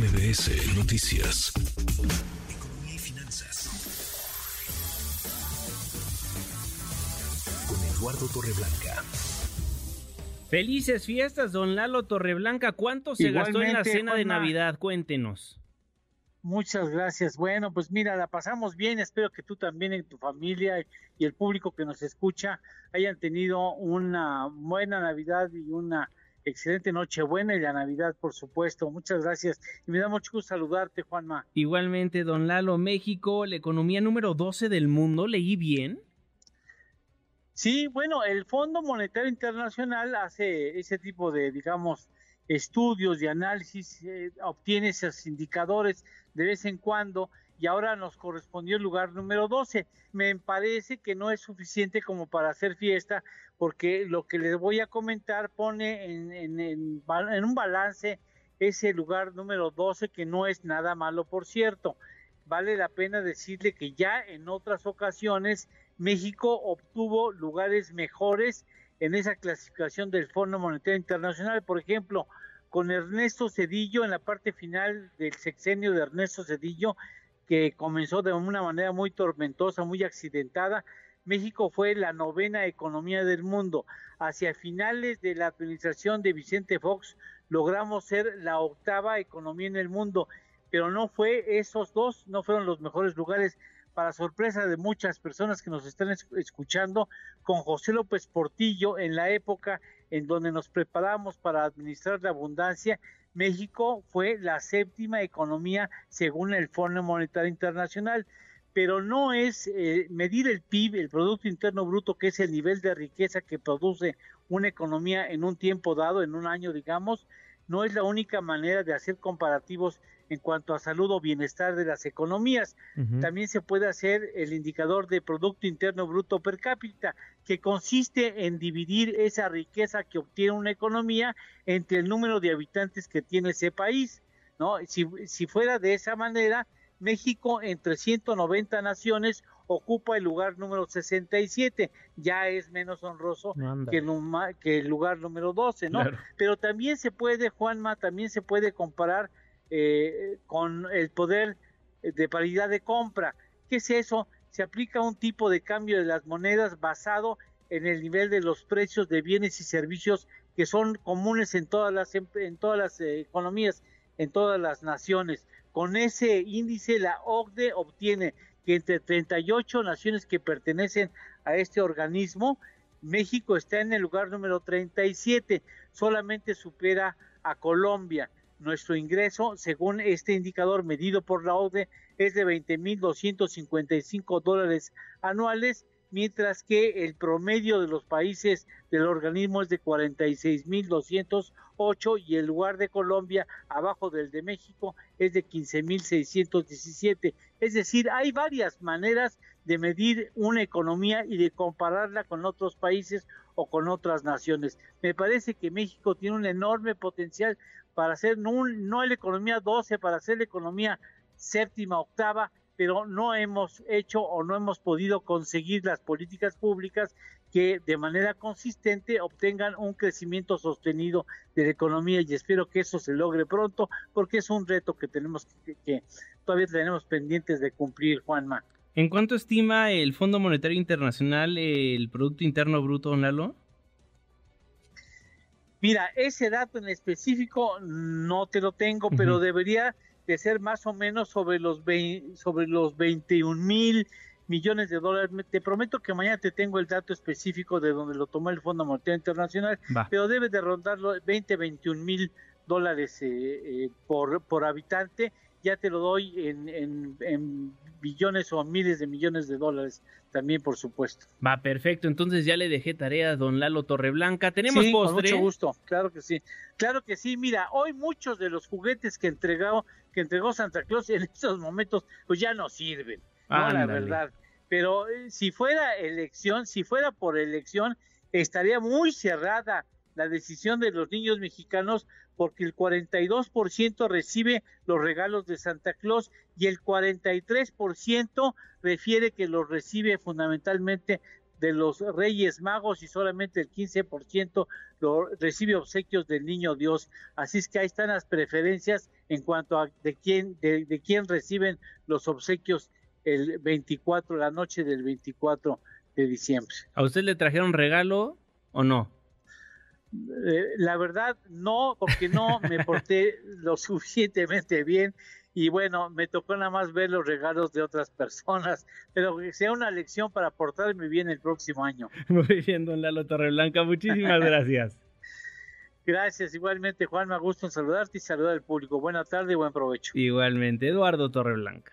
MBS Noticias. Economía y finanzas. Con Eduardo Torreblanca. Felices fiestas, don Lalo Torreblanca. ¿Cuánto se gastó en la cena de Navidad? Cuéntenos. Muchas gracias. Bueno, pues mira, la pasamos bien. Espero que tú también en tu familia y el público que nos escucha hayan tenido una buena Navidad y una excelente Nochebuena y la Navidad, por supuesto. Muchas gracias. Y me da mucho gusto saludarte, Juanma. Igualmente, don Lalo, México, la economía número 12 del mundo. ¿Leí bien? Sí, bueno, el Fondo Monetario Internacional hace ese tipo de, digamos, estudios y análisis, eh, obtiene esos indicadores de vez en cuando y ahora nos correspondió el lugar número 12. Me parece que no es suficiente como para hacer fiesta porque lo que les voy a comentar pone en, en, un balance ese lugar número 12 que no es nada malo, por cierto. Vale la pena decirle que ya en otras ocasiones México obtuvo lugares mejores en esa clasificación del Fondo Monetario Internacional. Por ejemplo, con Ernesto Cedillo en la parte final del sexenio de Ernesto Cedillo, que comenzó de una manera muy tormentosa, muy accidentada. México fue la novena economía del mundo. Hacia finales de la administración de Vicente Fox logramos ser la octava economía en el mundo, pero no fue esos dos, no fueron los mejores lugares para sorpresa de muchas personas que nos están escuchando, con José López Portillo en la época en donde nos preparamos para administrar la abundancia, México fue la séptima economía según el Fondo Monetario Internacional, pero no es eh, medir el PIB, el Producto Interno Bruto, que es el nivel de riqueza que produce una economía en un tiempo dado, en un año, digamos, no es la única manera de hacer comparativos en cuanto a salud o bienestar de las economías. También se puede hacer el indicador de Producto Interno Bruto per cápita, que consiste en dividir esa riqueza que obtiene una economía entre el número de habitantes que tiene ese país. ¿no? Si, si fuera de esa manera, México entre 190 naciones ocupa el lugar número 67, ya es menos honroso que el, que el, lugar número 12, ¿no? Pero también se puede, Juanma, también se puede comparar eh, con el poder de paridad de compra. ¿Qué es eso? Se aplica un tipo de cambio de las monedas basado en el nivel de los precios de bienes y servicios que son comunes en todas las em, en todas las eh, economías, en todas las naciones. Con ese índice la OCDE obtiene que entre 38 naciones que pertenecen a este organismo, México está en el lugar número 37, solamente supera a Colombia. Nuestro ingreso, según este indicador medido por la OCDE, es de 20.255 dólares anuales, mientras que el promedio de los países del organismo es de 46.208 y el lugar de Colombia, abajo del de México, es de 15.617. Es decir, hay varias maneras de medir una economía y de compararla con otros países o con otras naciones. Me parece que México tiene un enorme potencial para hacer no, la economía 12, para hacer la economía séptima, octava, pero no hemos hecho o no hemos podido conseguir las políticas públicas que de manera consistente obtengan un crecimiento sostenido de la economía y espero que eso se logre pronto porque es un reto que tenemos que, que todavía tenemos pendientes de cumplir, Juanma. ¿En cuánto estima el Fondo Monetario Internacional el Producto Interno Bruto, Lalo? Mira, ese dato en específico no te lo tengo, pero debería de ser más o menos sobre los, sobre los 21 mil millones de dólares. Te prometo que mañana te tengo el dato específico de donde lo tomó el Fondo Monetario Internacional, pero debe de rondar los 20, 21 mil dólares eh, eh, por, por habitante ya te lo doy en, billones o miles de millones de dólares también, por supuesto. Va, perfecto. Entonces ya le dejé tarea a don Lalo Torreblanca. ¿Tenemos sí, postre? Con mucho gusto, claro que sí. Claro que sí. Mira, hoy muchos de los juguetes que entregó, que entregó Santa Claus en estos momentos, pues ya no sirven, ¿no? La verdad. Pero eh, si fuera elección, si fuera por elección, estaría muy cerrada la decisión de los niños mexicanos porque el 42% recibe los regalos de Santa Claus y el 43% refiere que los recibe fundamentalmente de los Reyes Magos y solamente el 15% lo recibe obsequios del Niño Dios. Así es que ahí están las preferencias en cuanto a de quién, de, de quién reciben los obsequios el 24, la noche del 24 de diciembre. ¿A usted le trajeron regalo o no? Eh, la verdad, no, porque no me porté lo suficientemente bien y bueno, me tocó nada más ver los regalos de otras personas, pero que sea una lección para portarme bien el próximo año. Muy bien, don Lalo Torreblanca, muchísimas gracias. Gracias, igualmente Juan, me gusta saludarte y saludar al público. Buena tarde y buen provecho. Igualmente, Eduardo Torreblanca.